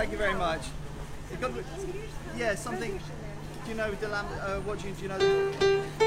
Thank you very much. Yeah, something. Do you know the lamb? Uh, what do you, do you know?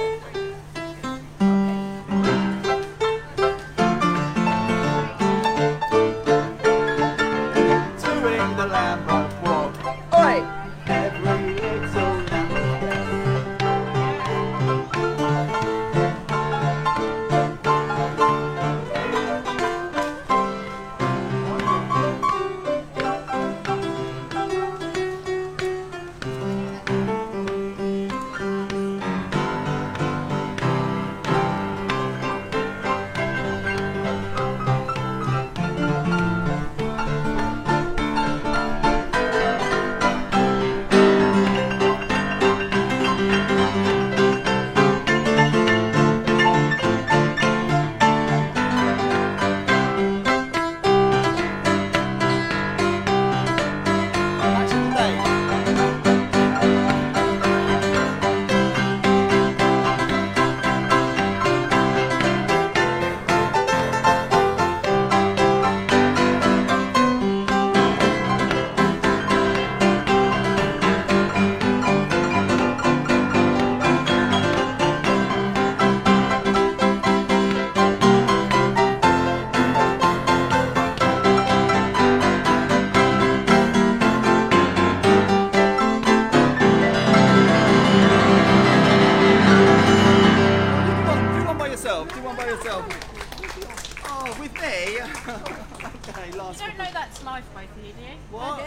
Life, both of you, do you?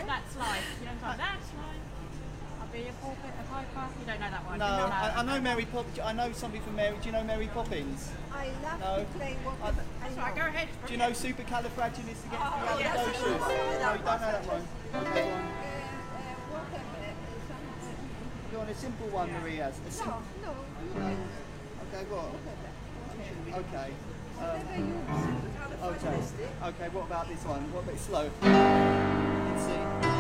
That's life. You don't know that's life. I'll be a pulpit, a piper. You don't know that one. No, You don't I, I know. Mary Poppins. I know something from Mary. Do you know Mary Poppins? I love No. to play what I- That's right, go ahead. Do you know supercalifragilisticexpialidocious? Oh, yes. No, you don't know that one. Okay, go on. Go on, a simple one, Maria. A sim- No, no, you no. can Okay, go. Okay. Um, never use Oh, okay. Okay, what about this one? What about it slow? Let's see.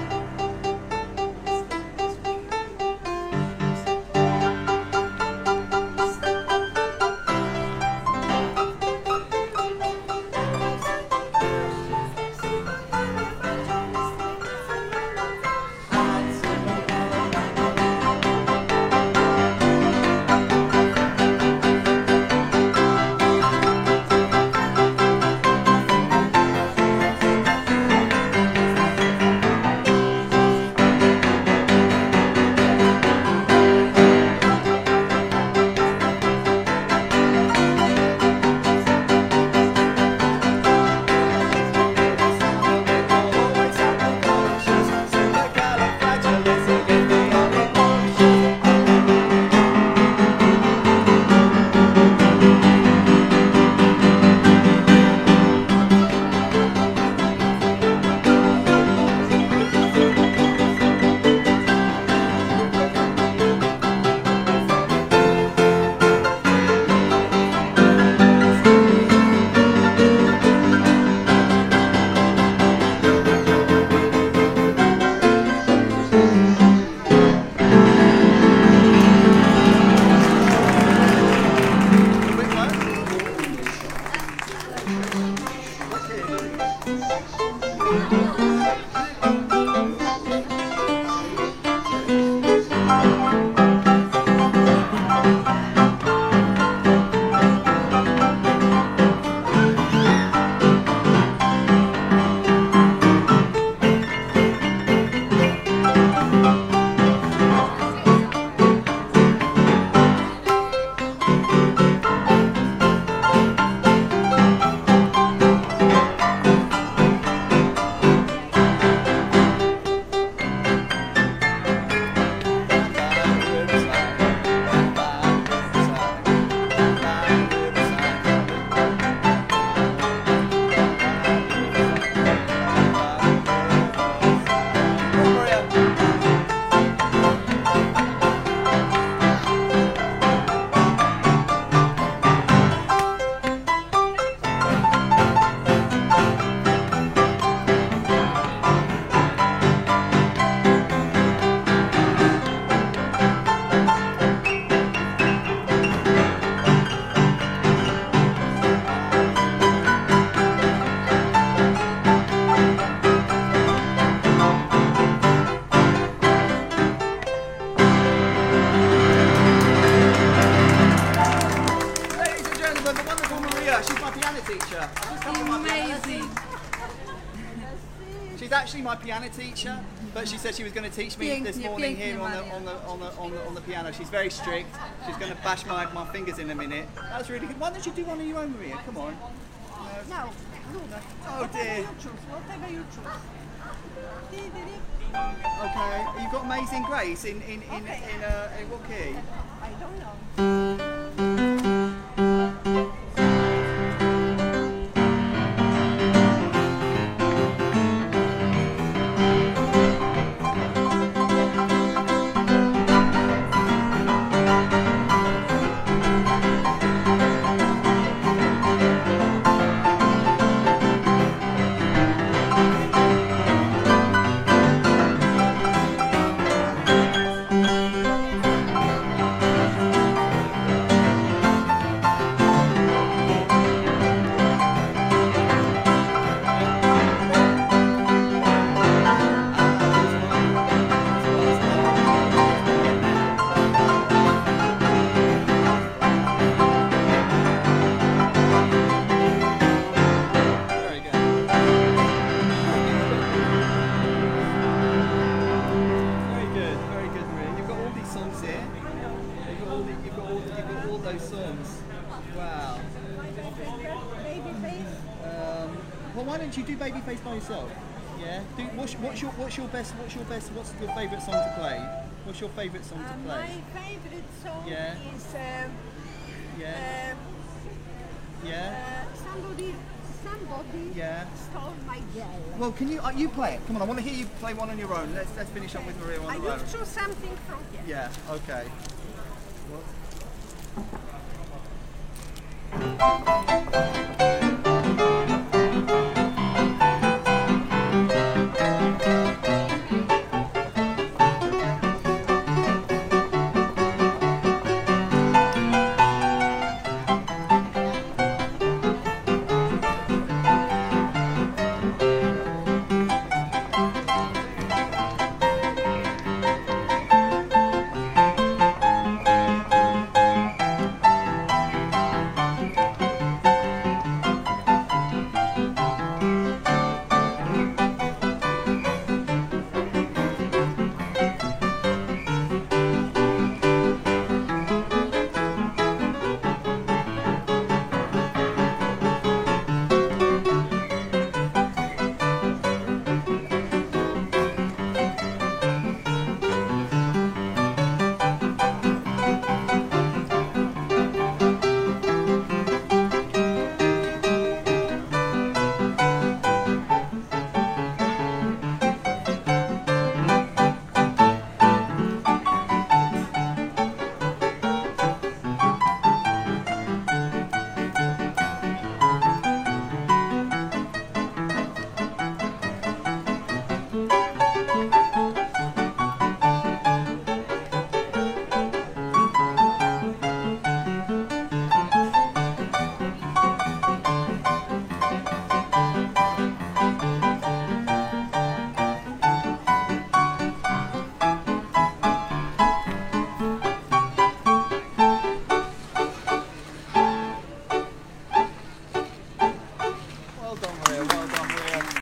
My piano teacher, but she said she was going to teach me Pięknie, this morning pięknie, here on the, Maria. on, the, on, the, on, the, on the piano. She's very strict. She's going to bash my, my fingers in a minute. That's really good. Why don't you do one of your own, Maria? Come on. No, look. Oh, whatever dear. you choose, whatever you choose. Okay. You've got Amazing Grace in, in, in, Okay. in, uh, in what key? I don't know. Well, don't you do Babyface by yourself? Yeah. Do, what's, what's your what's your best what's your best what's your favourite song to play? What's your favourite song Uh, to my play? favorite song Yeah. is um, Yeah. uh, Yeah. uh, somebody, somebody Yeah. stole my girl. Well, can you uh, you play it? Come on, I want to hear you play one on your own. Let's let's finish up with Maria on I her will own. choose something from here. Yeah. Okay. What?